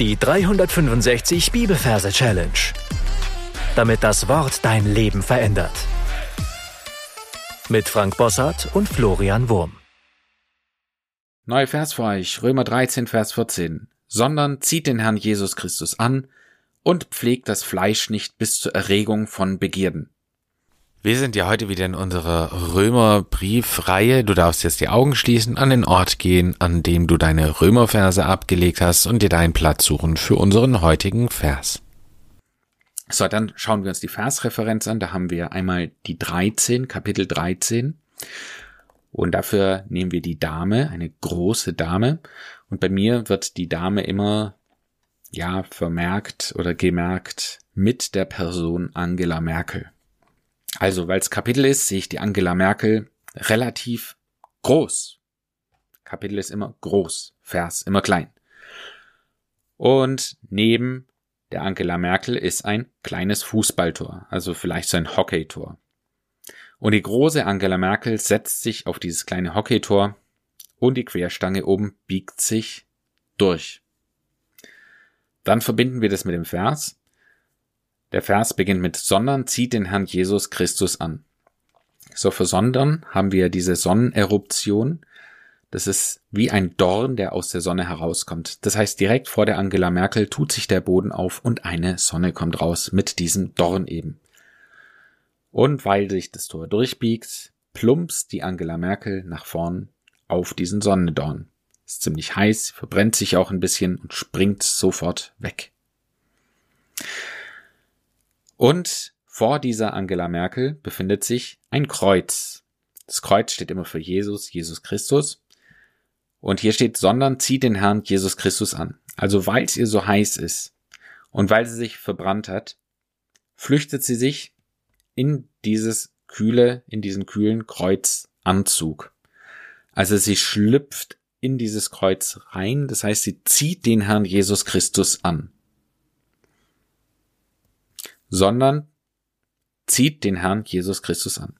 Die 365 Bibelverse Challenge. Damit das Wort dein Leben verändert. Mit Frank Bossart und Florian Wurm. Neuer Vers für euch, Römer 13, Vers 14. Sondern zieht den Herrn Jesus Christus an und pflegt das Fleisch nicht bis zur Erregung von Begierden. Wir sind ja heute wieder in unserer Römerbriefreihe. Du darfst jetzt die Augen schließen, an den Ort gehen, an dem du deine Römerverse abgelegt hast und dir deinen Platz suchen für unseren heutigen Vers. So, dann schauen wir uns die Versreferenz an. Da haben wir einmal die 13, Kapitel 13. Und dafür nehmen wir die Dame, eine große Dame. Und bei mir wird die Dame immer, ja, vermerkt oder gemerkt mit der Person Angela Merkel. Also, weil es Kapitel ist, sehe ich die Angela Merkel relativ groß. Kapitel ist immer groß, Vers immer klein. Und neben der Angela Merkel ist ein kleines Fußballtor, also vielleicht so ein Hockeytor. Und die große Angela Merkel setzt sich auf dieses kleine Hockeytor und die Querstange oben biegt sich durch. Dann verbinden wir das mit dem Vers. Der Vers beginnt mit sondern zieht den Herrn Jesus Christus an. So für sondern haben wir diese Sonneneruption. Das ist wie ein Dorn, der aus der Sonne herauskommt. Das heißt, direkt vor der Angela Merkel tut sich der Boden auf und eine Sonne kommt raus mit diesem Dorn eben. Und weil sich das Tor durchbiegt, plumpst die Angela Merkel nach vorn auf diesen Sonnendorn. Ist ziemlich heiß, verbrennt sich auch ein bisschen und springt sofort weg. Und vor dieser Angela Merkel befindet sich ein Kreuz. Das Kreuz steht immer für Jesus, Jesus Christus. Und hier steht, sondern zieht den Herrn Jesus Christus an. Also weil es ihr so heiß ist und weil sie sich verbrannt hat, flüchtet sie sich in dieses kühle, in diesen kühlen Kreuzanzug. Also sie schlüpft in dieses Kreuz rein, das heißt, sie zieht den Herrn Jesus Christus an sondern zieht den Herrn Jesus Christus an.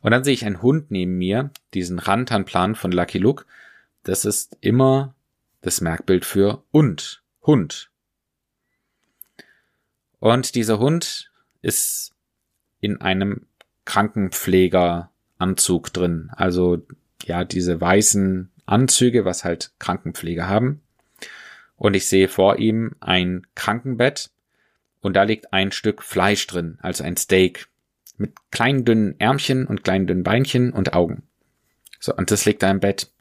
Und dann sehe ich einen Hund neben mir, diesen Rantanplan von Lucky Luke. Das ist immer das Merkbild für und, Hund. Und dieser Hund ist in einem Krankenpflegeranzug drin. Also, ja, diese weißen Anzüge, was halt Krankenpfleger haben. Und ich sehe vor ihm ein Krankenbett und da liegt ein Stück Fleisch drin, also ein Steak, mit kleinen dünnen Ärmchen und kleinen dünnen Beinchen und Augen. So, und das liegt da im Bett.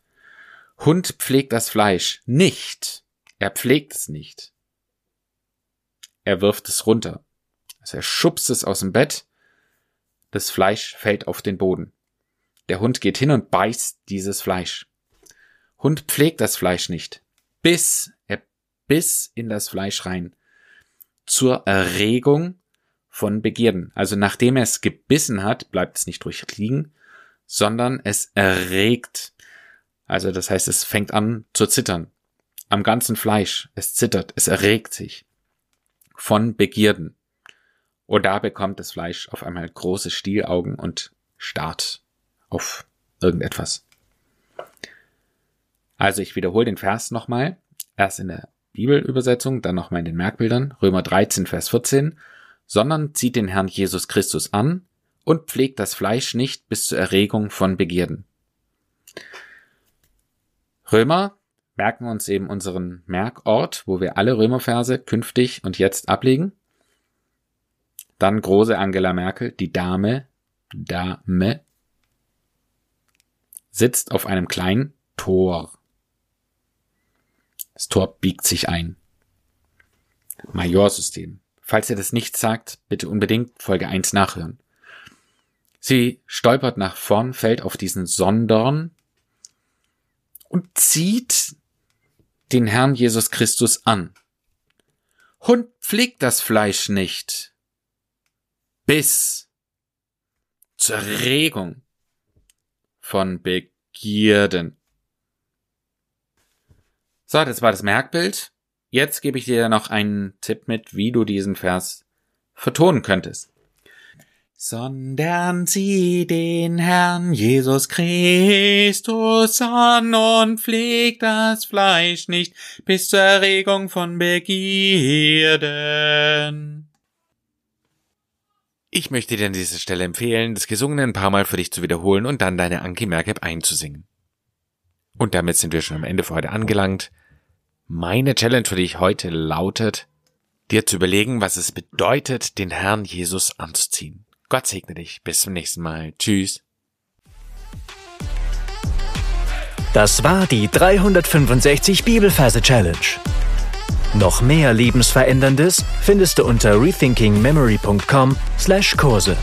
Hund pflegt das Fleisch nicht. Er pflegt es nicht. Er wirft es runter. Also er schubst es aus dem Bett. Das Fleisch fällt auf den Boden. Der Hund geht hin und beißt dieses Fleisch. Hund pflegt das Fleisch nicht. Biss, er biss in das Fleisch rein zur Erregung von Begierden. Also nachdem er es gebissen hat, bleibt es nicht ruhig liegen, sondern es erregt. Also das heißt, es fängt an zu zittern. Am ganzen Fleisch. Es zittert, es erregt sich. Von Begierden. Und da bekommt das Fleisch auf einmal große Stielaugen und starrt auf irgendetwas. Also ich wiederhole den Vers nochmal. Erst in der Bibelübersetzung, dann nochmal in den Merkbildern, Römer 13, Vers 14, sondern zieht den Herrn Jesus Christus an und pflegt das Fleisch nicht bis zur Erregung von Begierden. Römer merken wir uns eben unseren Merkort, wo wir alle Römerverse künftig und jetzt ablegen. Dann große Angela Merkel, die Dame, Dame, sitzt auf einem kleinen Tor. Das Tor biegt sich ein. Majorsystem. Falls ihr das nicht sagt, bitte unbedingt Folge 1 nachhören. Sie stolpert nach vorn, fällt auf diesen Sondorn und zieht den Herrn Jesus Christus an. Hund pflegt das Fleisch nicht. Bis zur Regung von Begierden. So, das war das Merkbild. Jetzt gebe ich dir noch einen Tipp mit, wie du diesen Vers vertonen könntest. sondern sieh den Herrn Jesus Christus an und pflegt das Fleisch nicht bis zur Erregung von Begierden. Ich möchte dir an dieser Stelle empfehlen, das Gesungene ein paar Mal für dich zu wiederholen und dann deine Anki Merkab einzusingen. Und damit sind wir schon am Ende für heute angelangt. Meine Challenge für dich heute lautet, dir zu überlegen, was es bedeutet, den Herrn Jesus anzuziehen. Gott segne dich. Bis zum nächsten Mal. Tschüss. Das war die 365 Bibelferse Challenge. Noch mehr Lebensveränderndes findest du unter rethinkingmemory.com/Kurse.